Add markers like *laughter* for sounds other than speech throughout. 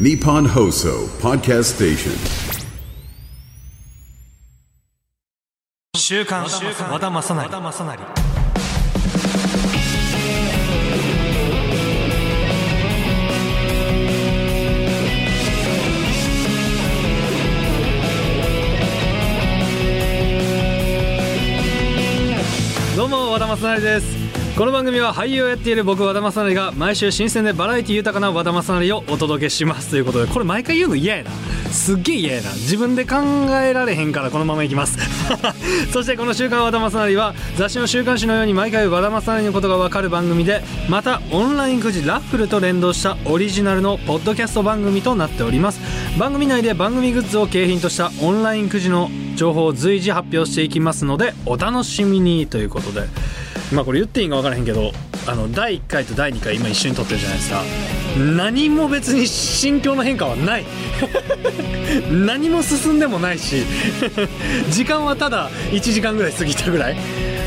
ニポンホーソーポッドステーション週刊和田,どうも和田正成です。この番組は俳優をやっている僕和田正成が毎週新鮮でバラエティ豊かな和田正成をお届けしますということでこれ毎回言うの嫌やな。すっげえ嫌やな。自分で考えられへんからこのままいきます。*laughs* そしてこの「週刊和田正成」は雑誌の週刊誌のように毎回和田正成のことがわかる番組でまたオンラインくじラッフルと連動したオリジナルのポッドキャスト番組となっております。番組内で番組グッズを景品としたオンラインくじの情報を随時発表していきますのでお楽しみにということで。まあこれ言っていいんか分からへんけどあの第1回と第2回今一緒に撮ってるじゃないですか。何も別に心境の変化はない。*laughs* 何も進んでもないし *laughs* 時間はただ1時間ぐらい過ぎたぐらい。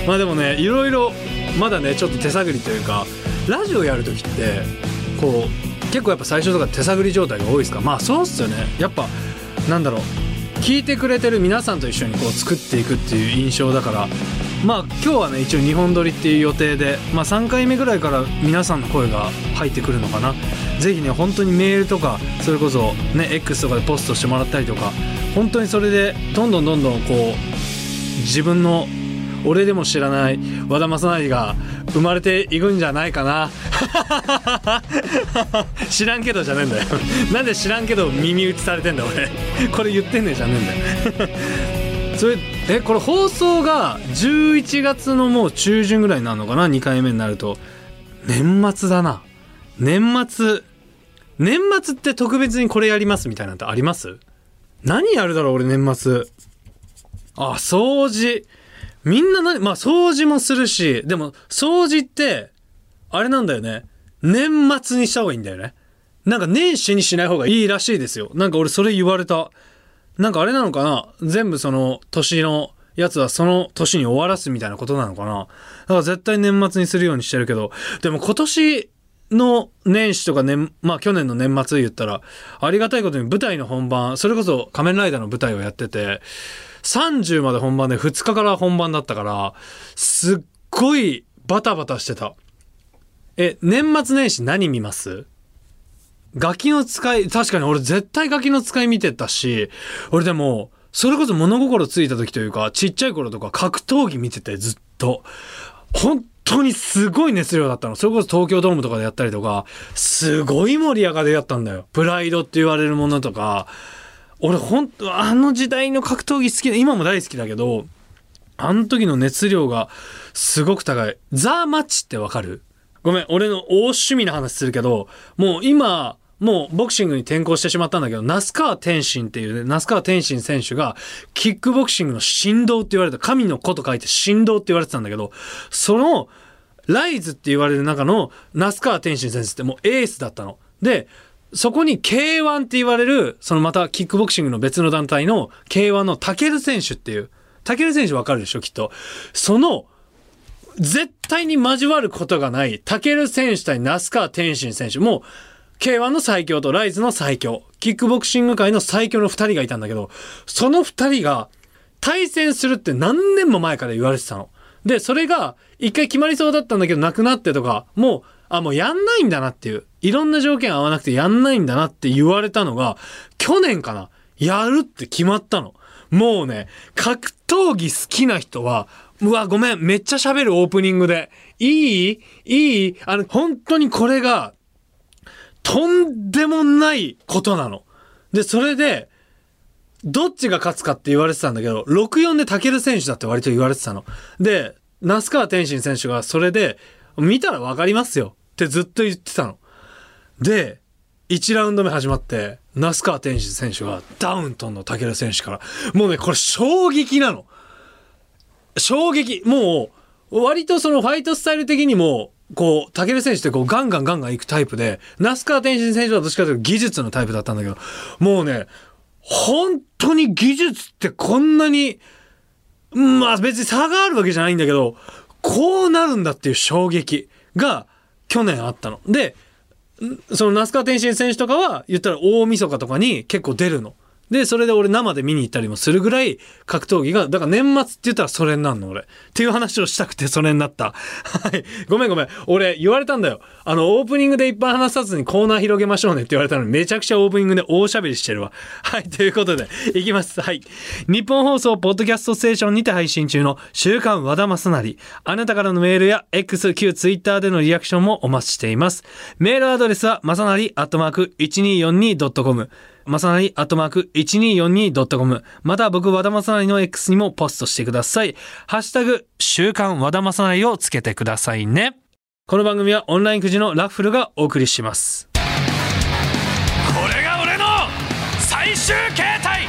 まあでもねいろいろまだねちょっと手探りというかラジオやる時ってこう結構やっぱ最初とか手探り状態が多いですか。まあそうっすよね。やっぱなんだろう。聞いてくれてる皆さんと一緒にこう作っていくっていう印象だからまあ今日はね一応2本撮りっていう予定で、まあ、3回目ぐらいから皆さんの声が入ってくるのかな。ぜひね本当にメールとかそれこそね X とかでポストしてもらったりとか本当にそれでどんどんどんどんこう自分の俺でも知らない和田正成が生まれていくんじゃないかな。*laughs* 知らんけどじゃねえんだよ。なんで知らんけど耳打ちされてんだ俺。これ言ってんねんじゃねえんだよ。そ *laughs* れえこれ放送が11月のもう中旬ぐらいになるのかな？2回目になると。年末だな。年末。年末って特別にこれやりますみたいなのってあります？何やるだろう俺年末。あ掃除。みんな何まあ掃除もするしでも掃除ってあれなんだよね。年末にした方がいいんだよね。なんか年始にしない方がいいらしいですよ。なんか俺それ言われた。なんかあれなのかな？全部その年のやつはその年に終わらすみたいなことなのかな？だから絶対年末にするようにしてるけど、でも今年の年始とか年、まあ去年の年末言ったら、ありがたいことに舞台の本番、それこそ仮面ライダーの舞台をやってて、30まで本番で2日から本番だったから、すっごいバタバタしてた。え、年末年始何見ます？ガキの使い、確かに俺絶対ガキの使い見てたし、俺でも、それこそ物心ついた時というか、ちっちゃい頃とか格闘技見ててずっと。本当にすごい熱量だったの。それこそ東京ドームとかでやったりとか、すごい盛り上がりだったんだよ。プライドって言われるものとか。俺本当あの時代の格闘技好きで、今も大好きだけど、あの時の熱量がすごく高い。ザ・マッチってわかる？ごめん、俺の大趣味な話するけど、もう今、もうボクシングに転向してしまったんだけど、那須川天心っていうね、那須川天心選手が、キックボクシングの神道って言われた、神の子と書いて神道って言われてたんだけど、その、ライズって言われる中の那須川天心選手ってもうエースだったの。で、そこに K1 って言われる、そのまたキックボクシングの別の団体の K1 のタケル選手っていう、タケル選手わかるでしょ、きっと。その、絶対に交わることがない、タケル選手対那須川天心選手も、K1 の最強とライズの最強、キックボクシング界の最強の二人がいたんだけど、その二人が対戦するって何年も前から言われてたの。で、それが一回決まりそうだったんだけどなくなってとか、もう、あ、もうやんないんだなっていう、いろんな条件合わなくてやんないんだなって言われたのが、去年かな、やるって決まったの。もうね、格闘技好きな人は、うわ、ごめん、めっちゃ喋るオープニングで。いい？いい？あの、本当にこれが、とんでもないことなの。で、それで、どっちが勝つかって言われてたんだけど、6-4でタケル選手だって割と言われてたの。で、那須川天心選手がそれで、見たらわかりますよってずっと言ってたの。で、1ラウンド目始まって、那須川天心選手がダウントンのタケル選手から、もうね、これ衝撃なの。衝撃。もう、割とそのファイトスタイル的にも、こう、タケル選手ってこうガンガンガンガン行くタイプで、那須川天心選手はどっちかというと技術のタイプだったんだけど、もうね、本当に技術ってこんなに、まあ別に差があるわけじゃないんだけど、こうなるんだっていう衝撃が去年あったの。で、その那須川天心選手とかは言ったら大晦日とかに結構出るの。で、それで俺生で見に行ったりもするぐらい格闘技が、だから年末って言ったらそれになんの俺。っていう話をしたくてそれになった。はい。ごめんごめん。俺言われたんだよ。あの、オープニングでいっぱい話さずにコーナー広げましょうねって言われたのにめちゃくちゃオープニングで大喋りしてるわ。はい。ということで、いきます。はい。日本放送ポッドキャストステーションにて配信中の週刊和田正成。あなたからのメールや X、旧 Twitter でのリアクションもお待ちしています。メールアドレスは、まさなりアットマーク 1242.com。まさなりアットマーク 1242.com。また僕、和田正成の X にもポストしてください。ハッシュタグ、週刊和田正成をつけてくださいね。この番組はオンラインくじのラッフルがお送りします。これが俺の最終形態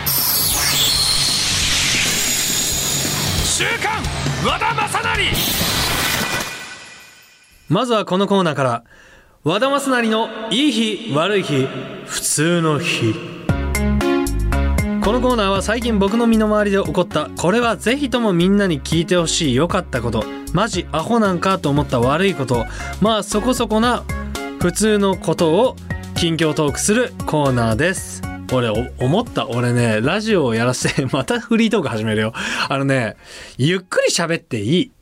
週刊和田正成まずはこのコーナーから、和田正成のいい日、悪い日、普通通の日。このコーナーは最近僕の身の回りで起こった、これはぜひともみんなに聞いてほしい良かったこと、マジアホなんかと思った悪いこと、まあそこそこな普通のことを近況トークするコーナーです。俺、思った。俺ね、ラジオをやらせて、*laughs* またフリートーク始めるよ。あのね、ゆっくり喋っていい。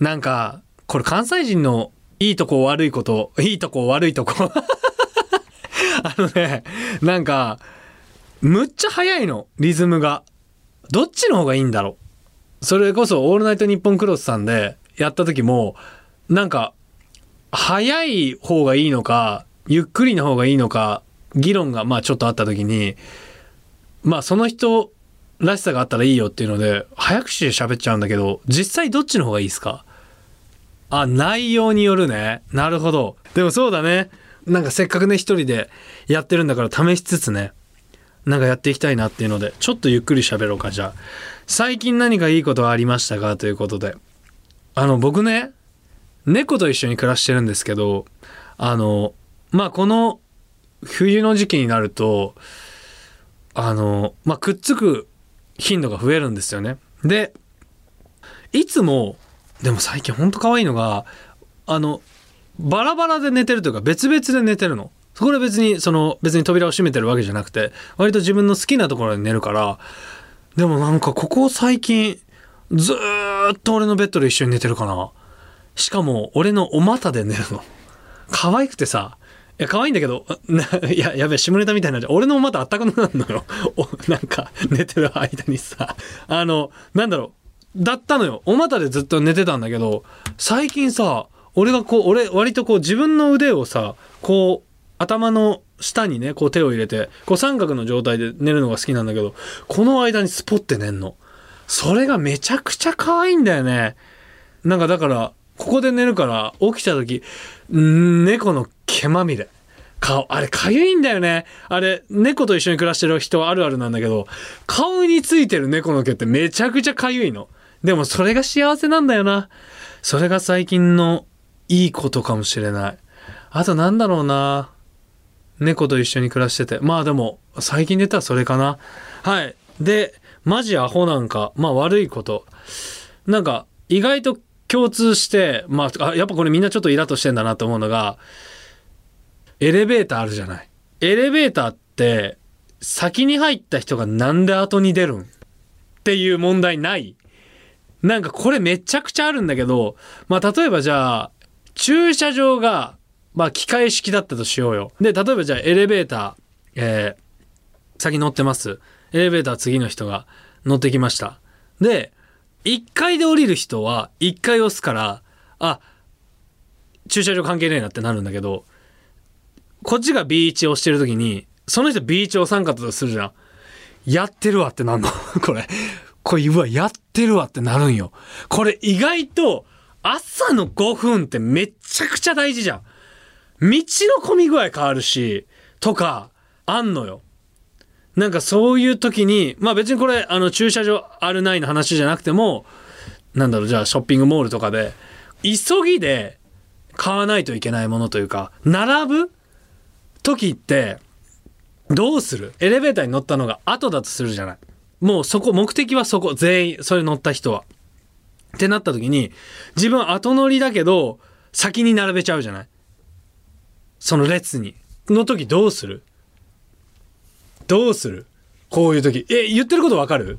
なんか、これ関西人のいいとこ悪いこと、いいとこ悪いとこ。*laughs* あのね、なんか、むっちゃ速いの、リズムが。どっちの方がいいんだろう。それこそ、オールナイトニッポンクロスさんでやった時も、なんか、速い方がいいのか、ゆっくりの方がいいのか、議論がまあちょっとあった時に、まあその人らしさがあったらいいよっていうので、早口で喋っちゃうんだけど、実際どっちの方がいいですか？あ、内容によるね。なるほど。でもそうだね。なんかせっかくね、一人でやってるんだから試しつつね、なんかやっていきたいなっていうので、ちょっとゆっくり喋ろうか、じゃあ。最近何かいいことはありましたかということで。あの、僕ね、猫と一緒に暮らしてるんですけど、あの、まあ、この冬の時期になると、あの、まあ、くっつく頻度が増えるんですよね。で、いつも、でも最近ほんと可愛いのが、あの、バラバラで寝てるというか別々で寝てるの。そこで別に、その、別に扉を閉めてるわけじゃなくて、割と自分の好きなところで寝るから、でもなんかここ最近、ずーっと俺のベッドで一緒に寝てるかな。しかも、俺のお股で寝るの。可愛くてさ、いや、可愛いんだけど、い *laughs* や、やべえ、下ネタみたいになっちゃう。俺のお股あったかくなるのよ。*laughs* お、なんか、寝てる間にさ、あの、なんだろう、だったのよ。お股でずっと寝てたんだけど、最近さ、俺がこう、俺、割とこう自分の腕をさ、こう、頭の下にね、こう手を入れて、こう三角の状態で寝るのが好きなんだけど、この間にスポって寝んの。それがめちゃくちゃ可愛いんだよね。なんかだから、ここで寝るから、起きた時、んー猫の毛まみれ。顔、あれ、かゆいんだよね。あれ、猫と一緒に暮らしてる人はあるあるなんだけど、顔についてる猫の毛ってめちゃくちゃかゆいの。でもそれが幸せなんだよな。それが最近のいいことかもしれない。あとなんだろうな。猫と一緒に暮らしてて。まあでも、最近で言ったらそれかな。はい。で、マジアホなんか、まあ悪いこと。なんか、意外と共通して、まあ、あやっぱこれみんなちょっとイラッとしてんだなと思うのが、エレベーターあるじゃない。エレベーターって、先に入った人がなんで後に出るん？っていう問題ないなんかこれめちゃくちゃあるんだけど、まあ例えばじゃあ、駐車場が、まあ機械式だったとしようよ。で、例えばじゃあエレベーター、えー、先乗ってます。エレベーター次の人が乗ってきました。で、1階で降りる人は1階押すから、あ、駐車場関係ねえなってなるんだけど、こっちが B1 押してる時に、その人 B1 押さんかったとするじゃん。やってるわってなんの？*laughs* これ。これ、うわ、やってるわってなるんよ。これ意外と、朝の5分ってめちゃくちゃ大事じゃん。道の混み具合変わるし、とか、あんのよ。なんかそういう時に、まあ別にこれ、あの駐車場あるないの話じゃなくても、なんだろう、じゃあショッピングモールとかで、急ぎで買わないといけないものというか、並ぶ時って、どうする？エレベーターに乗ったのが後だとするじゃない。もうそこ、目的はそこ、全員、それ乗った人は。ってなった時に、自分後乗りだけど、先に並べちゃうじゃない？その列に。の時どうする？どうする？こういう時。え、言ってることわかる？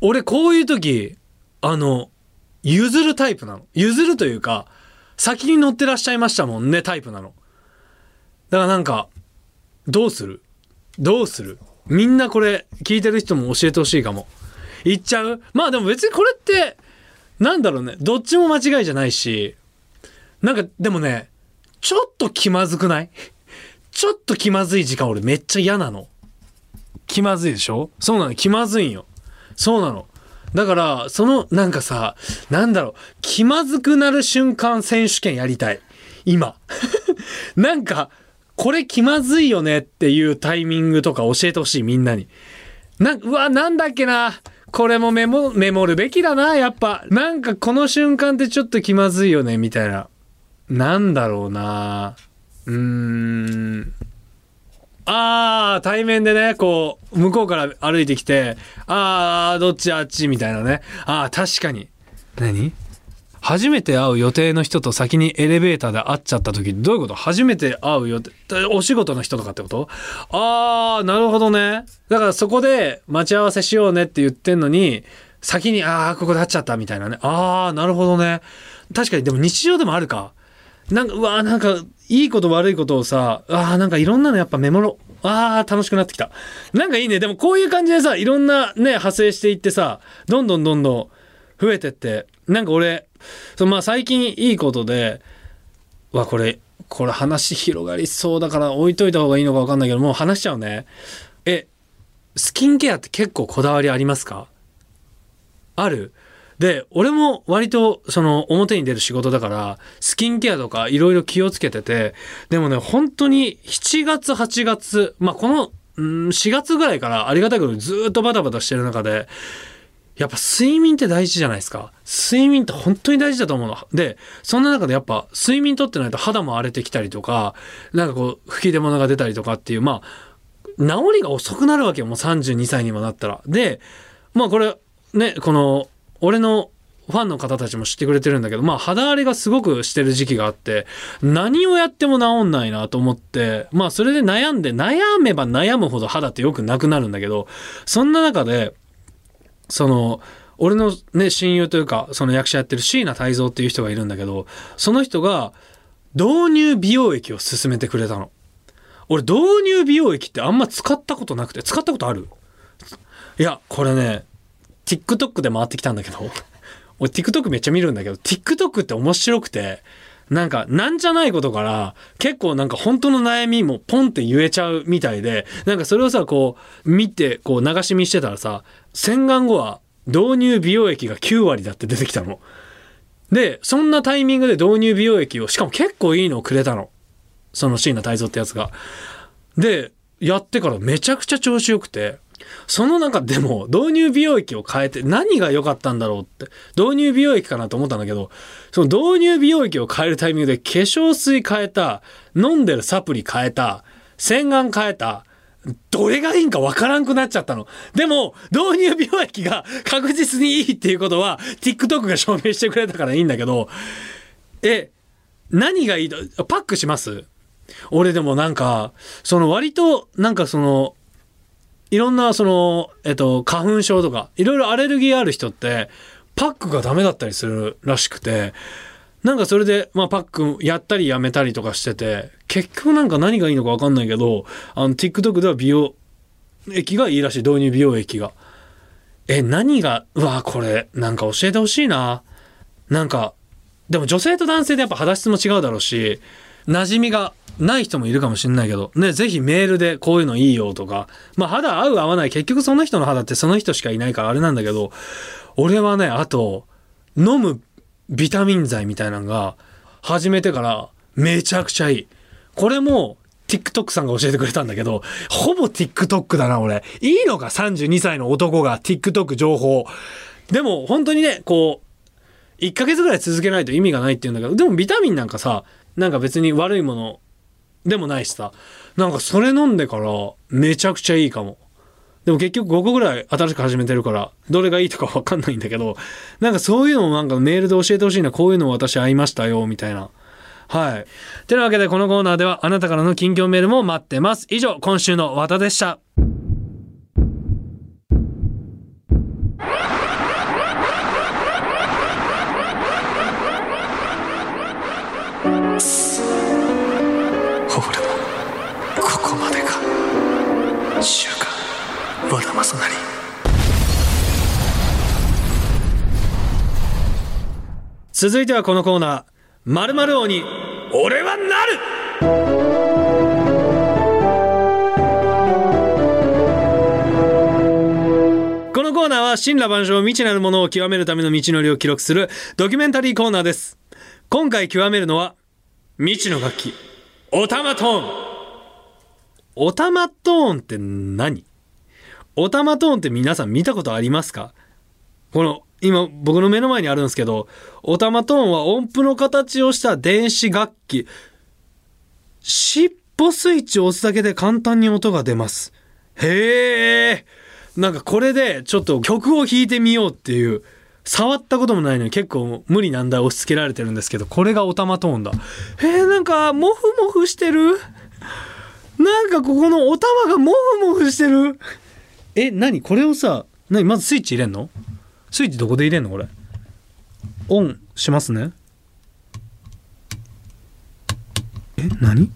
俺こういう時、あの、譲るタイプなの。譲るというか、先に乗ってらっしゃいましたもんねタイプなの。だからなんか、どうする？どうする？みんなこれ聞いてる人も教えてほしいかも。言っちゃう？まあでも別にこれって、なんだろうね。どっちも間違いじゃないし、なんかでもね、ちょっと気まずくない？ちょっと気まずい時間俺めっちゃ嫌なの。気まずいでしょ？そうなの気まずいんよ。そうなの。だから、その、なんかさ、なんだろう、気まずくなる瞬間選手権やりたい。今。*laughs* なんか、これ気まずいよねっていうタイミングとか教えてほしい、みんなに。なうわ、なんだっけな。これもメモ、メモるべきだな、やっぱ。なんかこの瞬間ってちょっと気まずいよね、みたいな。なんだろうな。うーん。ああ、対面でね、こう、向こうから歩いてきて、ああ、どっちあっちみたいなね。ああ、確かに。何？初めて会う予定の人と先にエレベーターで会っちゃった時どういうこと？初めて会う予定お仕事の人とかってこと？ああなるほどね。だからそこで待ち合わせしようねって言ってんのに先にああここで会っちゃったみたいなね。ああなるほどね。確かにでも日常でもあるか。なんかうわーなんかいいこと悪いことをさあーなんかいろんなのやっぱメモろあー楽しくなってきた。なんかいいね。でもこういう感じでさいろんなね派生していってさどんどんどんどん増えてってなんか俺そのまあ最近いいことでわこれこれ話広がりそうだから置いといた方がいいのか分かんないけどもう話しちゃうね。えスキンケアって結構こだわりありますか？ある？で俺も割とその表に出る仕事だからスキンケアとかいろいろ気をつけててでもね本当に7月8月まあこの4月ぐらいからありがたいことにずっとバタバタしてる中でやっぱ睡眠って大事じゃないですか。睡眠って本当に大事だと思うの。で、そんな中でやっぱ睡眠とってないと肌も荒れてきたりとか、なんかこう吹き出物が出たりとかっていう、まあ、治りが遅くなるわけよ。もう32歳にもなったら。で、まあこれ、ね、この、俺のファンの方たちも知ってくれてるんだけど、まあ肌荒れがすごくしてる時期があって、何をやっても治んないなと思って、まあそれで悩んで、悩めば悩むほど肌ってよくなくなるんだけど、そんな中で、その俺のね親友というかその役者やってる椎名泰造っていう人がいるんだけどその人が導入美容液を勧めてくれたの。俺導入美容液ってあんま使ったことなくて使ったことある？いやこれね TikTok で回ってきたんだけど *laughs* 俺 TikTok めっちゃ見るんだけど TikTok って面白くてなんか、なんじゃないことから、結構なんか本当の悩みもポンって言えちゃうみたいで、なんかそれをさ、こう、見て、こう流し見してたらさ、洗顔後は導入美容液が9割だって出てきたの。で、そんなタイミングで導入美容液を、しかも結構いいのをくれたの。その椎名泰造ってやつが。で、やってからめちゃくちゃ調子よくて、その中でも導入美容液を変えて何が良かったんだろうって導入美容液かなと思ったんだけどその導入美容液を変えるタイミングで化粧水変えた飲んでるサプリ変えた洗顔変えたどれがいいんかわからんくなっちゃったの。でも、導入美容液が確実にいいっていうことは、TikTok が証明してくれたからいいんだけど、え、何がいいと、パックします？俺でもなんか、その割と、なんかその、いろんなその、えっと、花粉症とか、いろいろアレルギーある人って、パックがダメだったりするらしくて、なんかそれで、まあパックやったりやめたりとかしてて、結局なんか何がいいのかわかんないけど、あの、TikTok では美容液がいいらしい、導入美容液が。え、何が、うわ、これ、なんか教えてほしいな。なんか、でも女性と男性でやっぱ肌質も違うだろうし、馴染みがない人もいるかもしれないけど、ね、ぜひメールでこういうのいいよとか、まあ肌合う合わない、結局その人の肌ってその人しかいないからあれなんだけど、俺はね、あと、飲むビタミン剤みたいなのが、始めてからめちゃくちゃいい。これも、TikTok さんが教えてくれたんだけど、ほぼ TikTok だな、俺。いいのか、32歳の男が TikTok 情報。でも、本当にね、こう、1ヶ月ぐらい続けないと意味がないっていうんだけど、でもビタミンなんかさ、なんか別に悪いものでもないしさ、なんかそれ飲んでからめちゃくちゃいいかも。でも結局5個ぐらい新しく始めてるから、どれがいいとかわかんないんだけど、なんかそういうのもなんかメールで教えてほしいな、こういうの私合いましたよ、みたいな。はい。てなわけでこのコーナーではあなたからの近況メールも待ってます。以上、今週の和田でした。続いてはこのコーナー、〇〇王に、俺はなる。このコーナーは神羅万象未知なるものを極めるための道のりを記録するドキュメンタリーコーナーです。今回極めるのは未知の楽器、オタマトーン。オタマトーンって何？オタマトーンって皆さん見たことありますか？この今僕の目の前にあるんですけどオタマトーンは音符の形をした電子楽器。尻尾スイッチを押すだけで簡単に音が出ます。へえ。なんかこれでちょっと曲を弾いてみようっていう触ったこともないのに結構無理難題押し付けられてるんですけどこれがオタマトーンだ。へえなんかモフモフしてる？なんかここのお玉がモフモフしてる？え何？これをさ何？まずスイッチ入れんの？スイッチどこで入れんのこれ？オンしますね。え何？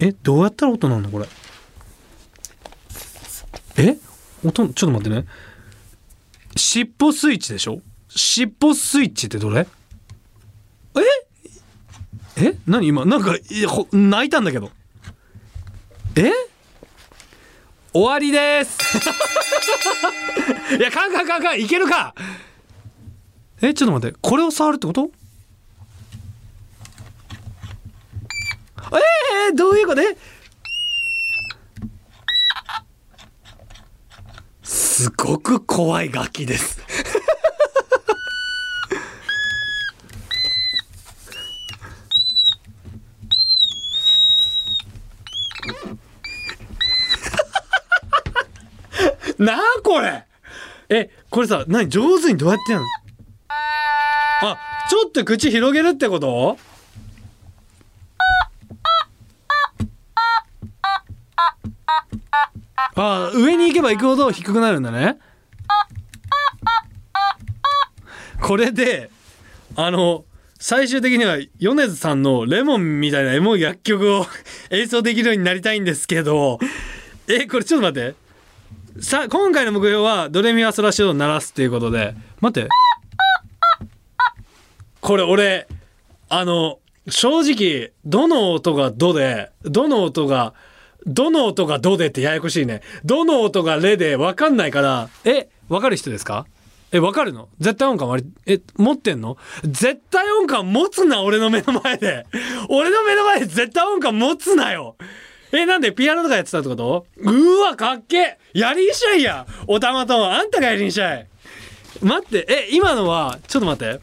えどうやったら音なんのこれ？え？音ちょっと待ってね。尻尾スイッチでしょ？尻尾スイッチってどれ？え？え？何？今なんかいや泣いたんだけど。え？終わりです。*laughs* いやカンカンカンカンいけるか。えちょっと待ってこれを触るってこと？えー、どういうこと？すごく怖い楽器です。なあこれ。えこれさ何上手にどうやってやんの？あちょっと口広げるってこと？あ上に行けば行くほど低くなるんだね。これであの最終的には米津さんのレモンみたいなエモい楽曲を *laughs* 演奏できるようになりたいんですけど。えこれちょっと待って。さ今回の目標はドレミファソラシドを鳴らすっていうことで。待って。これ俺あの正直どの音がドでどの音がどの音がドでってややこしいね。どの音がレで分かんないから。え分かる人ですか？え分かるの？絶対音感割りえ持ってんの？絶対音感持つな俺の目の前で。俺の目の前で絶対音感持つなよ。え、なんでピアノとかやってたってこと？うわ、かっけやりんしゃいや。おたまとん、あんたがやりんしゃい。待って、え、今のは、ちょっと待って。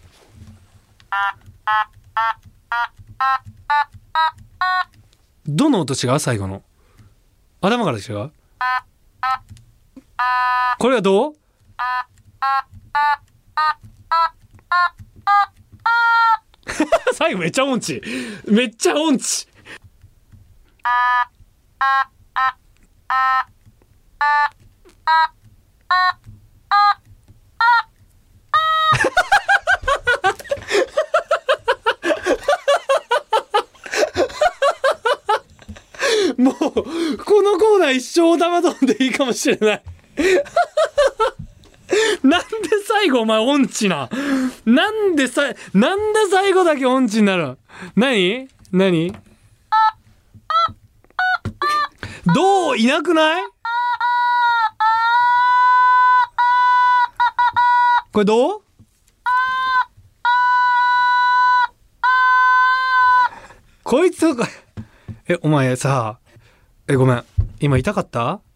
どの音違う？最後の。頭から違う？これはどう？*laughs* 最後めっちゃ音痴。めっちゃ音痴。もうこのコーナー一生お玉丼でいいかもしれない。*laughs* なんで最後お前音痴な？なんでさなんで最後だけ音痴になる？何？何？どう？いなくない？これどう？こいつえお前さえごめん。今痛かった？*laughs*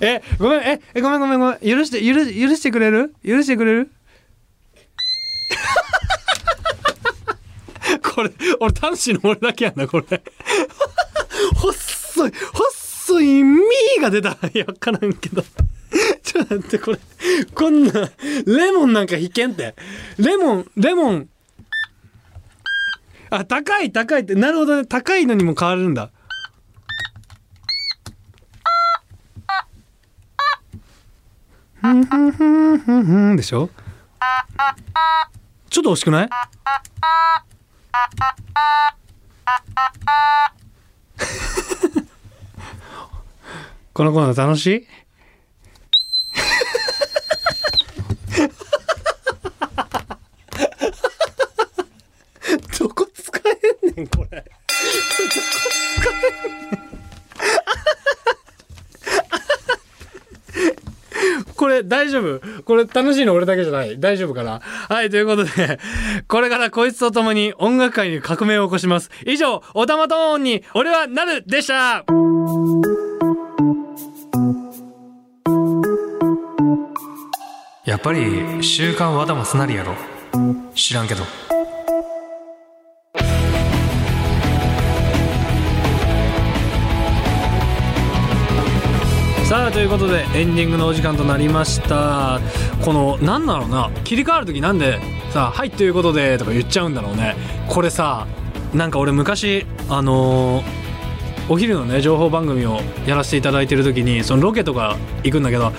えごめん。ええごめんごめんごめん。許して許許してくれる？許してくれる？これ俺端子の俺だけやなこれ。細い細いみーが出たいや分からんけど。ちょっと待ってこれこんなレモンなんか引けんって。レモンレモン。あ高い高いって。なるほどね。高いのにも変わるんだ。ふんふんふんふんふんでしょ？ちょっと惜しくない？*laughs* このコーナー楽しい？*laughs* どこ使えんねんこれ。どこ使えんねんこれ大丈夫？これ楽しいの俺だけじゃない？大丈夫かな？はい、ということで、これからこいつと共に音楽界に革命を起こします。以上、おたまトーンに俺はなるでした！やっぱり週刊和田正成やろ。知らんけど。さあということでエンディングのお時間となりました。このなんだろうな切り替わる時なんでさ「はいということで」とか言っちゃうんだろうね。これさなんか俺昔あのーお昼のね情報番組をやらせていただいてる時にそのロケとか行くんだけど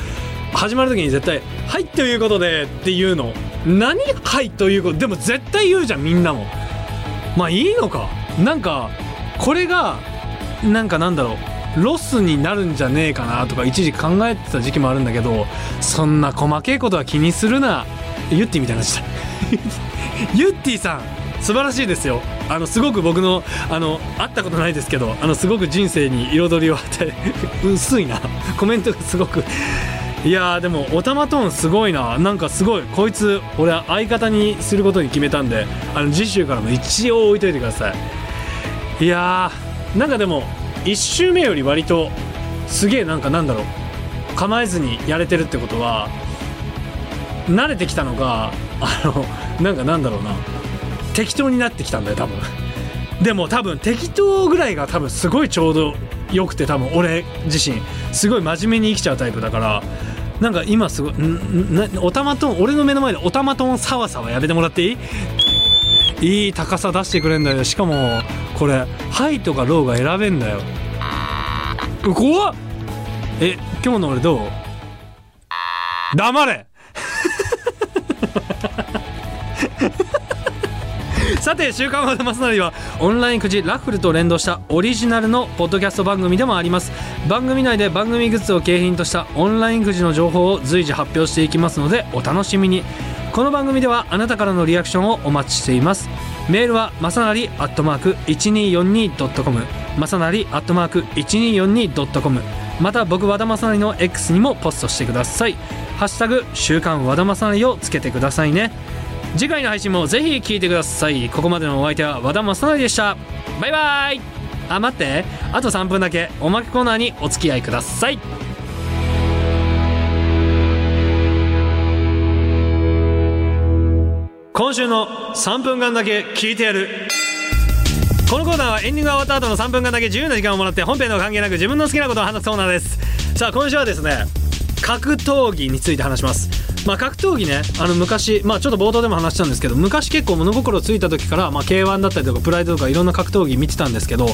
始まる時に絶対「はいということで」って言うの。何「はいということ」でも絶対言うじゃんみんなも。まあいいのか。なんかこれがなんかなんだろう。ロスになるんじゃねえかなとか一時考えてた時期もあるんだけどそんな細けいことは気にするな。ユッティみたいな話だ *laughs* ユッティさん素晴らしいですよ。あのすごく僕のあの会ったことないですけどあのすごく人生に彩りを与え *laughs* 薄いな。コメントがすごく。いやでもおたまトーンすごいな。なんかすごい。こいつ俺は相方にすることに決めたんであの次週からも一応置いといてください。いやーなんかでも1周目より割とすげえなんかなんだろう。構えずにやれてるってことは慣れてきたのがあのなんかなんだろうな。適当になってきたんだよ多分。でも多分適当ぐらいが多分すごいちょうどよくて多分俺自身。すごい真面目に生きちゃうタイプだからなんか今すごいおたまトーン俺の目の前でおたまトーンサワサワやめてもらっていい？いい高さ出してくれんだよ。しかもこれハイとかローが選べんだよ。う怖っ！え今日の俺どう？黙れ！*laughs* さて「週刊和田正成」はオンラインくじラッフルと連動したオリジナルのポッドキャスト番組でもあります。番組内で番組グッズを景品としたオンラインくじの情報を随時発表していきますのでお楽しみに。この番組ではあなたからのリアクションをお待ちしています。メールはまさなりアットマーク 1242.com まさなりアットマーク 1242.com また僕和田正成の X にもポストしてください。ハッシュタグ週刊和田正成をつけてくださいね。次回の配信もぜひ聞いてください。ここまでのお相手は和田正成でした。バイバイ。あ待って。あと3分だけ。おまけコーナーにお付き合いください。今週の3分間だけ聞いてやる。このコーナーはエンディングが終わった後の3分間だけ自由な時間をもらって本編の関係なく自分の好きなことを話すコーナーです。さあ今週はですね格闘技について話します。まあ格闘技ねあの昔まあちょっと冒頭でも話したんですけど昔結構物心ついた時から、まあ、K1 だったりとかプライドとかいろんな格闘技見てたんですけど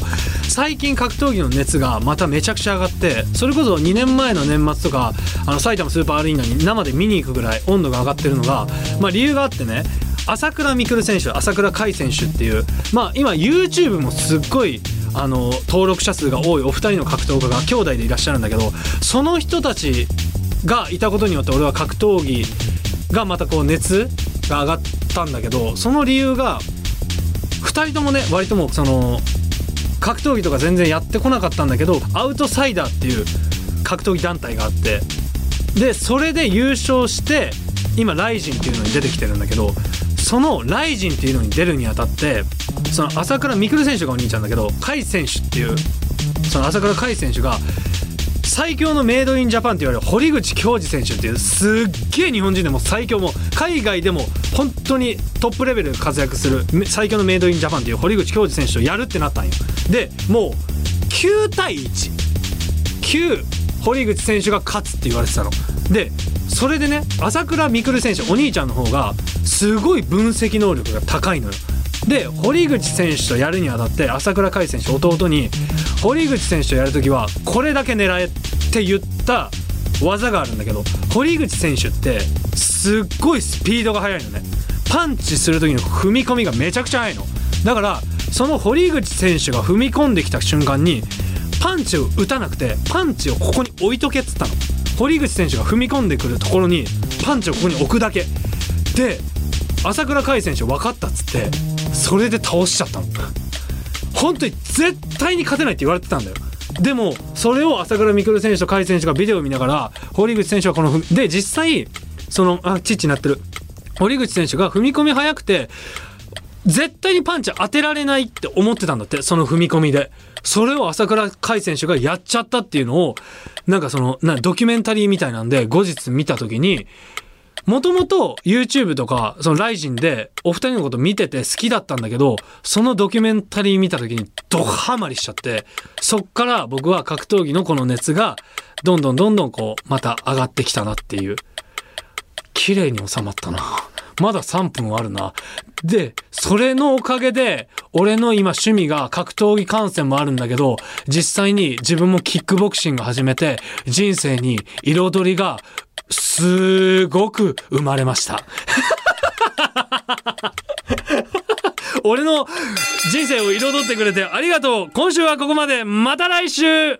最近格闘技の熱がまためちゃくちゃ上がってそれこそ2年前の年末とかあの埼玉スーパーアリーナに生で見に行くぐらい温度が上がってるのが、まあ、理由があってね朝倉未来選手朝倉海選手っていうまあ今 YouTube もすっごいあの登録者数が多いお二人の格闘家が兄弟でいらっしゃるんだけどその人たちがいたことによって俺は格闘技がまたこう熱が上がったんだけどその理由が2人ともね割ともその格闘技とか全然やってこなかったんだけどアウトサイダーっていう格闘技団体があってでそれで優勝して今ライジンっていうのに出てきてるんだけどそのライジンっていうのに出るにあたってその朝倉未来選手がお兄ちゃんだけど甲斐選手っていうその朝倉海選手が最強のメイドインジャパンって言われる堀口恭司選手っていうすっげえ日本人でも最強も海外でも本当にトップレベルで活躍する最強のメイドインジャパンっていう堀口恭司選手とやるってなったんよ。でもう9対1旧堀口選手が勝つって言われてたの。でそれでね朝倉未来選手お兄ちゃんの方がすごい分析能力が高いのよ。で堀口選手とやるにあたって朝倉海選手弟に堀口選手とやるときはこれだけ狙えって言った技があるんだけど堀口選手ってすっごいスピードが速いのね。パンチする時の踏み込みがめちゃくちゃ速いの。だからその堀口選手が踏み込んできた瞬間にパンチを打たなくてパンチをここに置いとけっつったの。堀口選手が踏み込んでくるところにパンチをここに置くだけ。で朝倉海選手分かったっつってそれで倒しちゃったの。本当に絶対に勝てないって言われてたんだよ。でもそれを朝倉未来選手と甲斐選手がビデオを見ながら堀口選手はこの踏みで実際そのあチッチになってる。堀口選手が踏み込み早くて絶対にパンチ当てられないって思ってたんだってその踏み込みでそれを朝倉海選手がやっちゃったっていうのをなんかそのなドキュメンタリーみたいなんで後日見た時にもともと YouTube とかそのライジンでお二人のこと見てて好きだったんだけどそのドキュメンタリー見た時にドハマりしちゃってそっから僕は格闘技のこの熱がどんどんどんどんこうまた上がってきたなっていう綺麗に収まったな。まだ3分あるな。で、それのおかげで、俺の今趣味が格闘技観戦もあるんだけど、実際に自分もキックボクシング始めて、人生に彩りが、すごく生まれました。*laughs* 俺の人生を彩ってくれてありがとう今週はここまでまた来週